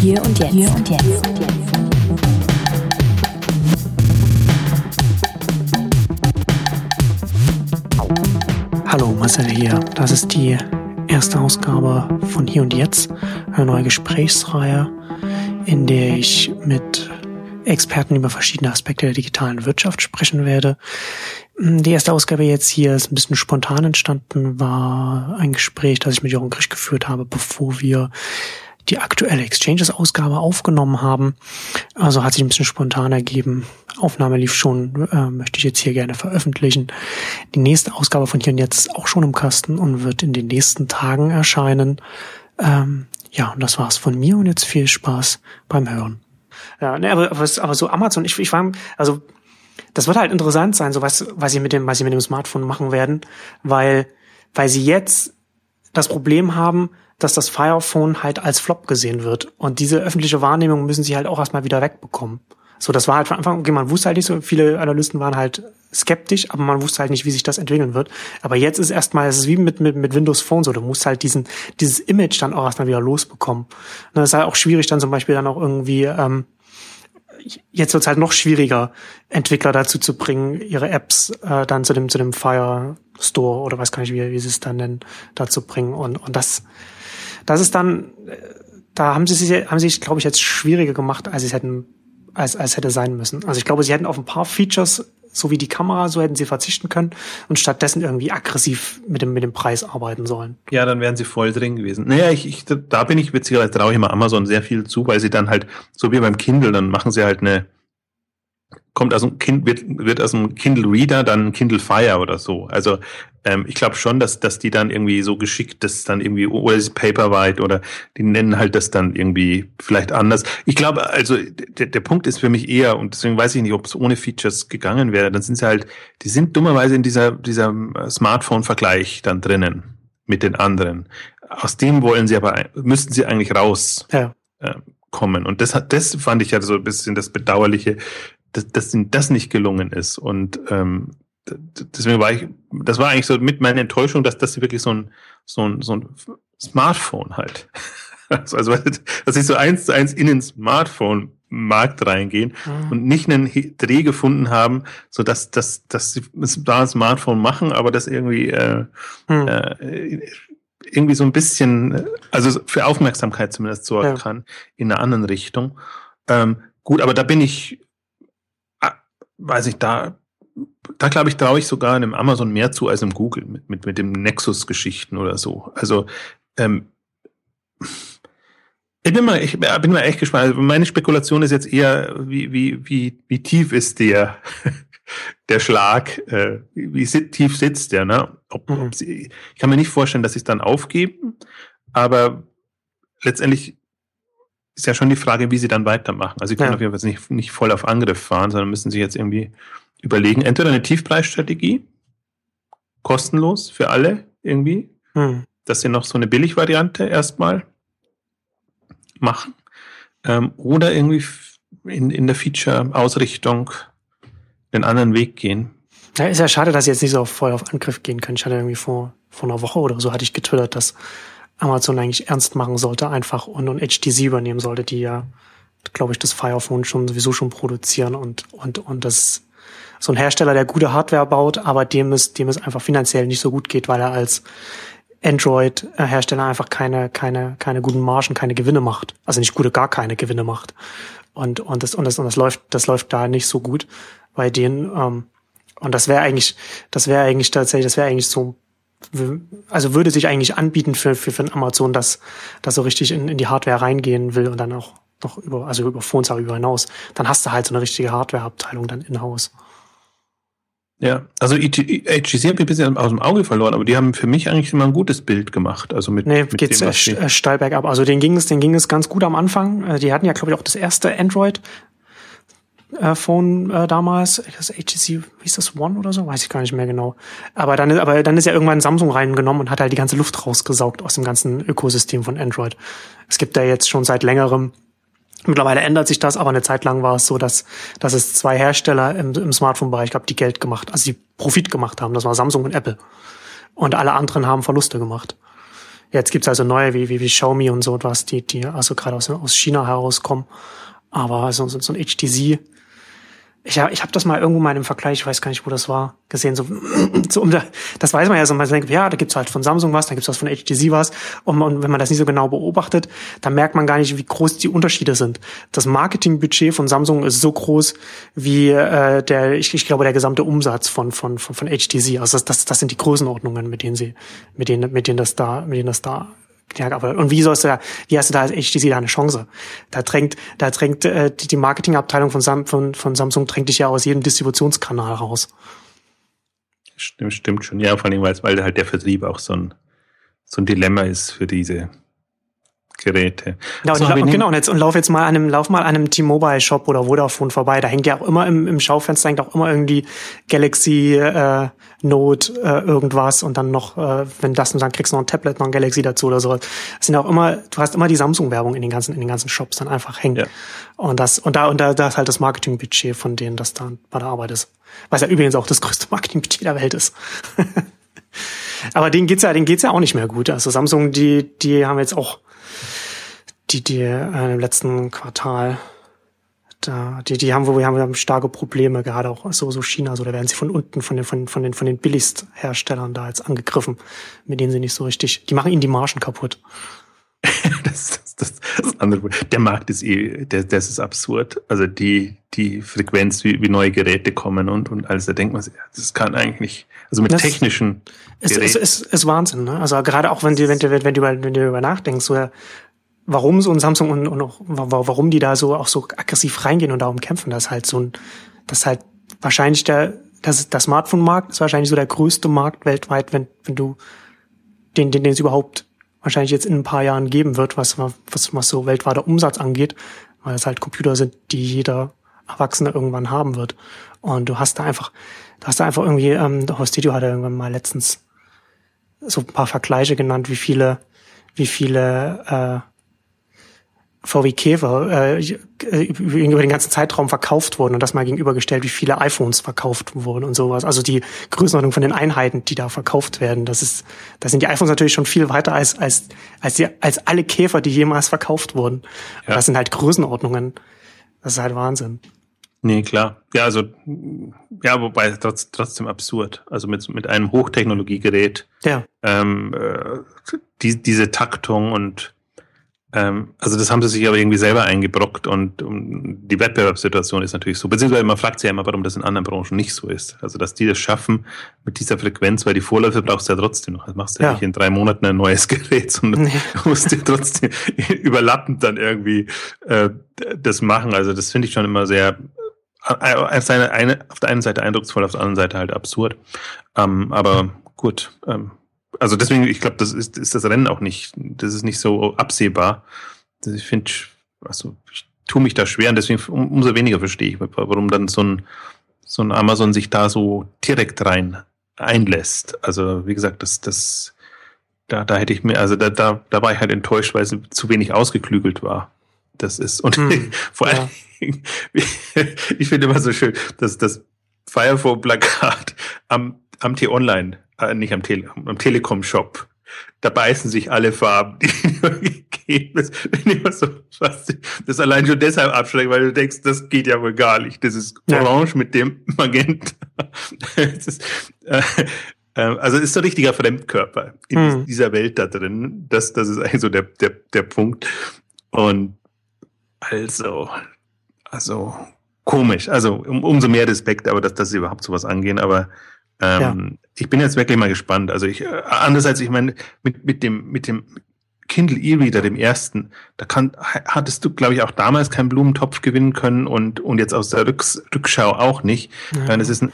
Hier und jetzt. Hier und jetzt. Hallo, Marcel hier. Das ist die erste Ausgabe von Hier und Jetzt, eine neue Gesprächsreihe, in der ich mit Experten über verschiedene Aspekte der digitalen Wirtschaft sprechen werde. Die erste Ausgabe jetzt hier ist ein bisschen spontan entstanden, war ein Gespräch, das ich mit Jochen Grisch geführt habe, bevor wir die aktuelle Exchanges-Ausgabe aufgenommen haben. Also hat sich ein bisschen spontan ergeben. Aufnahme lief schon, äh, möchte ich jetzt hier gerne veröffentlichen. Die nächste Ausgabe von hier und jetzt auch schon im Kasten und wird in den nächsten Tagen erscheinen. Ähm, ja, und das war's von mir und jetzt viel Spaß beim Hören. Ja, ne, aber, aber, aber so Amazon, ich, ich war, also das wird halt interessant sein, so was, was sie mit dem, was sie mit dem Smartphone machen werden, weil, weil sie jetzt das Problem haben, dass das Fire Phone halt als Flop gesehen wird. Und diese öffentliche Wahrnehmung müssen sie halt auch erstmal wieder wegbekommen. So, das war halt von Anfang, okay, man wusste halt nicht so, viele Analysten waren halt skeptisch, aber man wusste halt nicht, wie sich das entwickeln wird. Aber jetzt ist erstmal, es ist wie mit, mit, mit Windows Phone so, du musst halt diesen, dieses Image dann auch erstmal wieder losbekommen. Und das ist halt auch schwierig, dann zum Beispiel dann auch irgendwie, ähm, jetzt wird es halt noch schwieriger, Entwickler dazu zu bringen, ihre Apps äh, dann zu dem, zu dem Fire Store oder weiß gar nicht, wie, wie sie es dann nennen, dazu bringen. Und, und das, das ist dann, äh, da haben sie sich, haben sie sich, glaube ich, jetzt schwieriger gemacht, als es hätten, als, als hätte sein müssen. Also ich glaube, sie hätten auf ein paar Features, so wie die Kamera, so hätten sie verzichten können und stattdessen irgendwie aggressiv mit dem, mit dem Preis arbeiten sollen. Ja, dann wären sie voll drin gewesen. Naja, ich, ich da bin ich witzigerweise traue ich immer Amazon sehr viel zu, weil sie dann halt, so wie beim Kindle, dann machen sie halt eine, kommt aus dem kind, wird, wird aus dem Kindle Reader dann Kindle Fire oder so. Also ähm, ich glaube schon, dass, dass die dann irgendwie so geschickt, das dann irgendwie, oder ist Paperwhite oder die nennen halt das dann irgendwie vielleicht anders. Ich glaube, also der, der Punkt ist für mich eher, und deswegen weiß ich nicht, ob es ohne Features gegangen wäre, dann sind sie halt, die sind dummerweise in dieser, dieser Smartphone-Vergleich dann drinnen mit den anderen. Aus dem wollen sie aber, müssten sie eigentlich raus. Ja. Äh, kommen. Und das hat, das fand ich ja so ein bisschen das Bedauerliche, dass, dass ihnen das nicht gelungen ist. Und ähm, deswegen war ich, das war eigentlich so mit meiner Enttäuschung, dass das wirklich so ein, so ein, so ein Smartphone halt. also, dass sie so eins zu eins in den Smartphone-Markt reingehen mhm. und nicht einen Dreh gefunden haben, so dass, dass, dass sie da ein Smartphone machen, aber das irgendwie äh, mhm. äh, irgendwie so ein bisschen, also für Aufmerksamkeit zumindest sorgen ja. kann in einer anderen Richtung. Ähm, gut, aber da bin ich, ah, weiß ich, da da glaube ich, traue ich sogar einem Amazon mehr zu als im Google mit, mit, mit dem Nexus-Geschichten oder so. Also ähm, ich bin mal, ich bin mal echt gespannt. Also meine Spekulation ist jetzt eher, wie, wie, wie, wie tief ist der, der Schlag, äh, wie tief sitzt der, ne? Ob, mhm. ob sie, ich kann mir nicht vorstellen, dass sie es dann aufgeben, aber letztendlich ist ja schon die Frage, wie sie dann weitermachen. Also sie können ja. auf jeden Fall nicht, nicht voll auf Angriff fahren, sondern müssen sich jetzt irgendwie überlegen, entweder eine Tiefpreisstrategie, kostenlos für alle irgendwie, hm. dass sie noch so eine Billigvariante erstmal machen, ähm, oder irgendwie in, in der Feature-Ausrichtung den anderen Weg gehen. Ja, ist ja schade, dass sie jetzt nicht so voll auf Angriff gehen können. Ich hatte irgendwie vor, vor einer Woche oder so hatte ich getwittert, dass Amazon eigentlich ernst machen sollte, einfach und, und HTC übernehmen sollte, die ja, glaube ich, das Fire Phone schon sowieso schon produzieren und, und, und das so ein Hersteller, der gute Hardware baut, aber dem es, dem es einfach finanziell nicht so gut geht, weil er als Android-Hersteller einfach keine, keine, keine guten Margen, keine Gewinne macht. Also nicht gute, gar keine Gewinne macht. Und, und das, und das, und das läuft, das läuft da nicht so gut bei denen. Ähm, und das wäre eigentlich, das wäre eigentlich tatsächlich, das wäre eigentlich so, also würde sich eigentlich anbieten für, für, für Amazon, dass, dass so richtig in, in die Hardware reingehen will und dann auch noch über, also über Phones auch über hinaus. Dann hast du halt so eine richtige Hardware-Abteilung dann in-house. Ja, also HGC habe ich ein bisschen aus dem Auge verloren, aber die haben für mich eigentlich immer ein gutes Bild gemacht. Also mit, nee, mit geht's dem, äh, steil bergab. Also denen ging es, denen ging es ganz gut am Anfang. Äh, die hatten ja, glaube ich, auch das erste Android äh, Phone äh, damals, das HTC, wie ist das One oder so, weiß ich gar nicht mehr genau. Aber dann, aber dann ist ja irgendwann Samsung reingenommen und hat halt die ganze Luft rausgesaugt aus dem ganzen Ökosystem von Android. Es gibt da jetzt schon seit längerem Mittlerweile ändert sich das, aber eine Zeit lang war es so, dass, dass es zwei Hersteller im, im Smartphone-Bereich gab, die Geld gemacht, also die Profit gemacht haben. Das war Samsung und Apple. Und alle anderen haben Verluste gemacht. Jetzt gibt's also neue wie, wie, wie Xiaomi und so etwas, die, die also gerade aus, aus China herauskommen. Aber so, so, so ein HTC ich, hab, ich habe das mal irgendwo mal im Vergleich, ich weiß gar nicht, wo das war, gesehen. So, so um da, das weiß man ja so. Man denkt, ja, da gibt's halt von Samsung was, da gibt's was von HTC was. Und, und wenn man das nicht so genau beobachtet, dann merkt man gar nicht, wie groß die Unterschiede sind. Das Marketingbudget von Samsung ist so groß wie äh, der, ich, ich glaube, der gesamte Umsatz von von von, von HTC. Also das, das, das sind die Größenordnungen, mit denen sie, mit denen mit denen das da, mit denen das da und wie sollst du da, wie hast du da als HTC da eine Chance? Da drängt, da drängt äh, die, die Marketingabteilung von, Sam, von, von Samsung drängt dich ja aus jedem Distributionskanal raus. Stimmt, stimmt schon. Ja, vor allem, weil, weil halt der Vertrieb auch so ein, so ein Dilemma ist für diese Geräte. Ja, und, so, und genau, und jetzt und lauf jetzt mal an einem, lauf mal an einem T-Mobile Shop oder Vodafone vorbei. Da hängt ja auch immer im, im Schaufenster hängt auch immer irgendwie Galaxy äh, Note äh, irgendwas und dann noch, äh, wenn das und dann kriegst du noch ein Tablet, noch ein Galaxy dazu oder so. Es sind auch immer, du hast immer die Samsung-Werbung in den ganzen, in den ganzen Shops dann einfach hängen. Ja. Und das, und da, und da, da ist halt das Marketingbudget von denen, das da bei der Arbeit ist. Was ja übrigens auch das größte Marketingbudget der Welt ist. Aber denen geht's ja, denen geht's ja auch nicht mehr gut. Also Samsung, die, die haben jetzt auch die, die äh, im letzten Quartal, da, die, die haben, wo wir haben starke Probleme, gerade auch so, so China, so, da werden sie von unten, von den, von, von den, von den Billigstherstellern da jetzt angegriffen, mit denen sie nicht so richtig, die machen ihnen die Margen kaputt. das, das, das, das andere. Der Markt ist eh, der, das ist absurd. Also die, die Frequenz, wie, wie neue Geräte kommen und, und alles, da denkt man, das kann eigentlich nicht, also mit das technischen. Es ist, ist, ist Wahnsinn, ne? Also gerade auch wenn du, wenn du, wenn du über, wenn du über nachdenkst, so, warum so ein Samsung und, und auch, warum die da so auch so aggressiv reingehen und darum kämpfen, das halt so ein, das halt wahrscheinlich der, das, der Smartphone-Markt ist wahrscheinlich so der größte Markt weltweit, wenn, wenn du den, den, den es überhaupt wahrscheinlich jetzt in ein paar Jahren geben wird, was, was, was so weltweiter Umsatz angeht, weil es halt Computer sind, die jeder Erwachsene irgendwann haben wird. Und du hast da einfach, du hast da einfach irgendwie, ähm, der Hostidio hat irgendwann mal letztens so ein paar Vergleiche genannt, wie viele, wie viele äh, VW Käfer äh, über den ganzen Zeitraum verkauft wurden und das mal gegenübergestellt, wie viele iPhones verkauft wurden und sowas. Also die Größenordnung von den Einheiten, die da verkauft werden, das ist, da sind die iPhones natürlich schon viel weiter als als als die, als alle Käfer, die jemals verkauft wurden. Ja. Das sind halt Größenordnungen. Das ist halt Wahnsinn. Nee, klar. Ja, also, ja, wobei trotz, trotzdem absurd. Also mit, mit einem Hochtechnologiegerät. Ja. Ähm, äh, die, diese Taktung und ähm, also das haben sie sich aber irgendwie selber eingebrockt und um, die Wettbewerbssituation ist natürlich so. Beziehungsweise man fragt sich ja immer, warum das in anderen Branchen nicht so ist. Also dass die das schaffen mit dieser Frequenz, weil die Vorläufe brauchst du ja trotzdem noch. Das machst du ja, ja nicht in drei Monaten ein neues Gerät, sondern nee. musst dir trotzdem überlappend dann irgendwie äh, das machen. Also das finde ich schon immer sehr äh, auf, der einen Seite eindrucksvoll, auf der anderen Seite halt absurd. Ähm, aber gut, ähm, also deswegen, ich glaube, das ist, ist das Rennen auch nicht, das ist nicht so absehbar. Ich finde, also ich tue mich da schwer und deswegen um, umso weniger verstehe ich, warum dann so ein, so ein Amazon sich da so direkt rein einlässt. Also wie gesagt, das, das, da, da hätte ich mir, also da, da, da war ich halt enttäuscht, weil sie zu wenig ausgeklügelt war. Das ist, und hm, vor allem, ja. ich finde immer so schön, dass das Firephone-Plakat am, am T-Online äh, nicht am, Tele am Telekom-Shop. Da beißen sich alle Farben, die gegeben ist. Das ist allein schon deshalb abschreckend, weil du denkst, das geht ja wohl gar nicht. Das ist Orange ja. mit dem Magenta. ist, äh, äh, also ist so ein richtiger Fremdkörper in hm. dieser Welt da drin. Das, das ist eigentlich so der, der, der Punkt. Und also, also komisch. Also um, umso mehr Respekt, aber dass, dass sie überhaupt sowas angehen. Aber ähm, ja. Ich bin jetzt wirklich mal gespannt. Also ich, äh, andererseits, ich meine, mit, mit dem, mit dem Kindle E-Reader, dem ersten, da kann, hattest du, glaube ich, auch damals keinen Blumentopf gewinnen können und, und jetzt aus der Rücks Rückschau auch nicht. Ja. Es ist ein,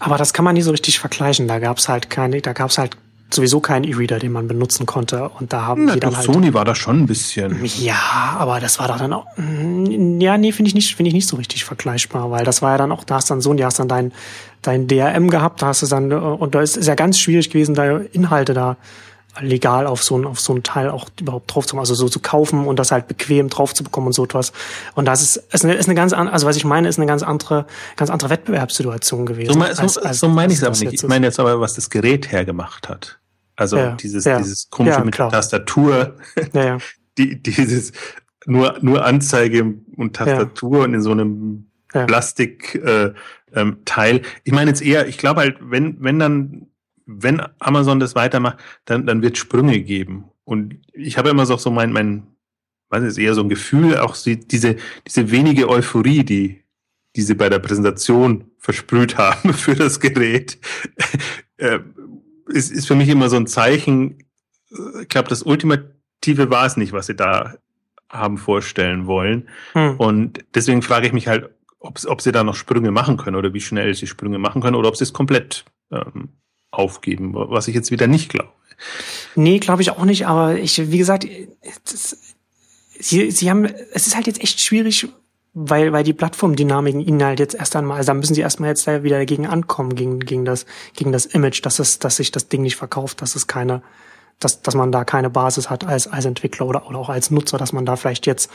aber das kann man nie so richtig vergleichen. Da gab's halt keine, da gab's halt sowieso keinen E-Reader, den man benutzen konnte. Und da haben Na, die dann halt. Sony war da schon ein bisschen. Ja, aber das war doch dann auch. Mm, ja, nee, finde ich nicht, finde ich nicht so richtig vergleichbar, weil das war ja dann auch, da hast dann Sony, hast dann dein, dein DRM gehabt, da hast du dann, und da ist es ja ganz schwierig gewesen, da Inhalte da legal auf so ein auf so ein Teil auch überhaupt drauf zu machen, also so zu kaufen und das halt bequem drauf zu bekommen und so etwas. Und das ist ist eine, ist eine ganz andere, also was ich meine, ist eine ganz andere ganz andere Wettbewerbssituation gewesen. So, mein, so, als, als, so meine ich es aber nicht. Ich meine jetzt aber, was das Gerät hergemacht hat. Also Ja, dieses, ja. dieses komische Ja, mit der Tastatur, die, dieses nur, nur Anzeige und Tastatur und in so einem. Plastikteil. Äh, ähm, ich meine jetzt eher, ich glaube halt, wenn, wenn dann, wenn Amazon das weitermacht, dann, dann wird Sprünge geben. Und ich habe immer so, so mein, mein, weiß nicht, eher so ein Gefühl, auch diese, diese wenige Euphorie, die, die sie bei der Präsentation versprüht haben für das Gerät, äh, ist, ist für mich immer so ein Zeichen, äh, ich glaube, das Ultimative war es nicht, was sie da haben vorstellen wollen. Hm. Und deswegen frage ich mich halt, ob, ob sie da noch Sprünge machen können oder wie schnell sie Sprünge machen können oder ob sie es komplett ähm, aufgeben, was ich jetzt wieder nicht glaube. Nee, glaube ich auch nicht, aber ich, wie gesagt, das, sie, sie haben, es ist halt jetzt echt schwierig, weil, weil die Plattformdynamiken ihnen halt jetzt erst einmal, also da müssen sie erstmal jetzt da wieder dagegen ankommen, gegen, gegen das, gegen das Image, dass es, dass sich das Ding nicht verkauft, dass es keine, dass, dass man da keine Basis hat als, als Entwickler oder, oder auch als Nutzer, dass man da vielleicht jetzt,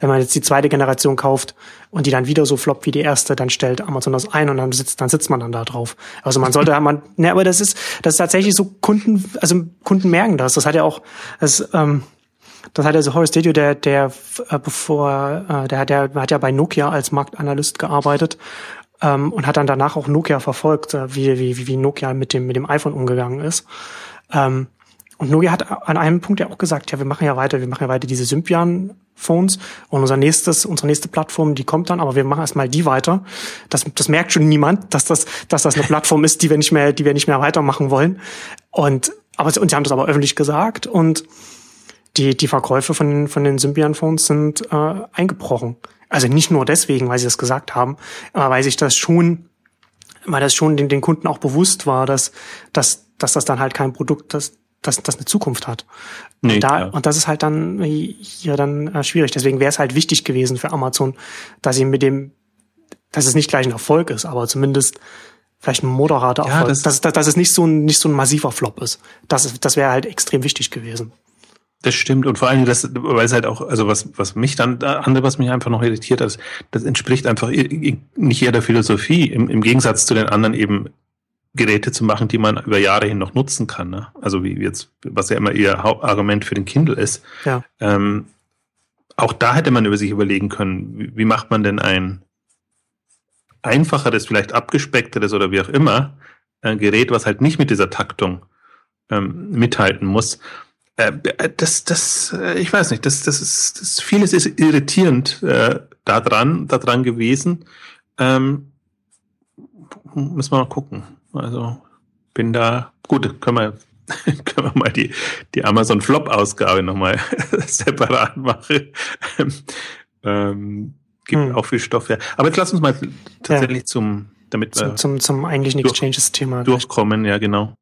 wenn man jetzt die zweite Generation kauft und die dann wieder so floppt wie die erste, dann stellt Amazon das ein und dann sitzt, dann sitzt man dann da drauf. Also man sollte, man, ne, aber das ist, das ist tatsächlich so Kunden, also Kunden merken das. Das hat ja auch, das, ähm, das hat ja so Horace Didio, der, der, äh, bevor, äh, der hat ja, hat ja bei Nokia als Marktanalyst gearbeitet ähm, und hat dann danach auch Nokia verfolgt, äh, wie, wie, wie Nokia mit dem, mit dem iPhone umgegangen ist. Ähm, und Nokia hat an einem Punkt ja auch gesagt, ja, wir machen ja weiter, wir machen ja weiter diese Symbian-Phones und unser nächstes, unsere nächste Plattform, die kommt dann, aber wir machen erstmal die weiter. Das, das merkt schon niemand, dass das, dass das eine Plattform ist, die wir nicht mehr, die wir nicht mehr weitermachen wollen. Und, aber, und sie haben das aber öffentlich gesagt und die, die Verkäufe von, von den Symbian-Phones sind äh, eingebrochen. Also nicht nur deswegen, weil sie das gesagt haben, aber weil sich das schon, weil das schon den, den Kunden auch bewusst war, dass, dass, dass das dann halt kein Produkt, das, das, das eine Zukunft hat. Nee, und, da, und das ist halt dann hier dann äh, schwierig. Deswegen wäre es halt wichtig gewesen für Amazon, dass sie mit dem, dass es nicht gleich ein Erfolg ist, aber zumindest vielleicht ein moderater Ja, Erfolg. das- dass, dass, dass es nicht so ein, nicht so ein massiver Flop ist. Das, ist- das wäre halt extrem wichtig gewesen. Das stimmt und vor allem, das, weil es halt auch, also was, was mich dann, äh, andere, was mich einfach noch irritiert hat, das entspricht einfach nicht ihrer Philosophie, im, im Gegensatz zu den anderen eben Geräte zu machen, die man über Jahre hin noch nutzen kann. Ne? Also wie jetzt, was ja immer ihr Hauptargument für den Kindle ist. Ja. Ähm, auch da hätte man über sich überlegen können, wie, wie macht man denn ein einfacheres, vielleicht abgespeckteres oder wie auch immer, ein Gerät, was halt nicht mit dieser Taktung ähm, mithalten muss. Äh, das, das, äh, ich weiß nicht, das, das ist, das vieles ist irritierend äh, daran, daran gewesen. Ähm, müssen wir mal gucken. Also bin da, gut, können wir, können wir mal die, die Amazon Flop-Ausgabe nochmal separat machen. ähm, gibt Hm. auch viel Stoff her. Aber jetzt lass uns mal tatsächlich zum, damit wir Zum, zum, zum eigentlichen Exchanges-Thema. durchkommen, ja genau.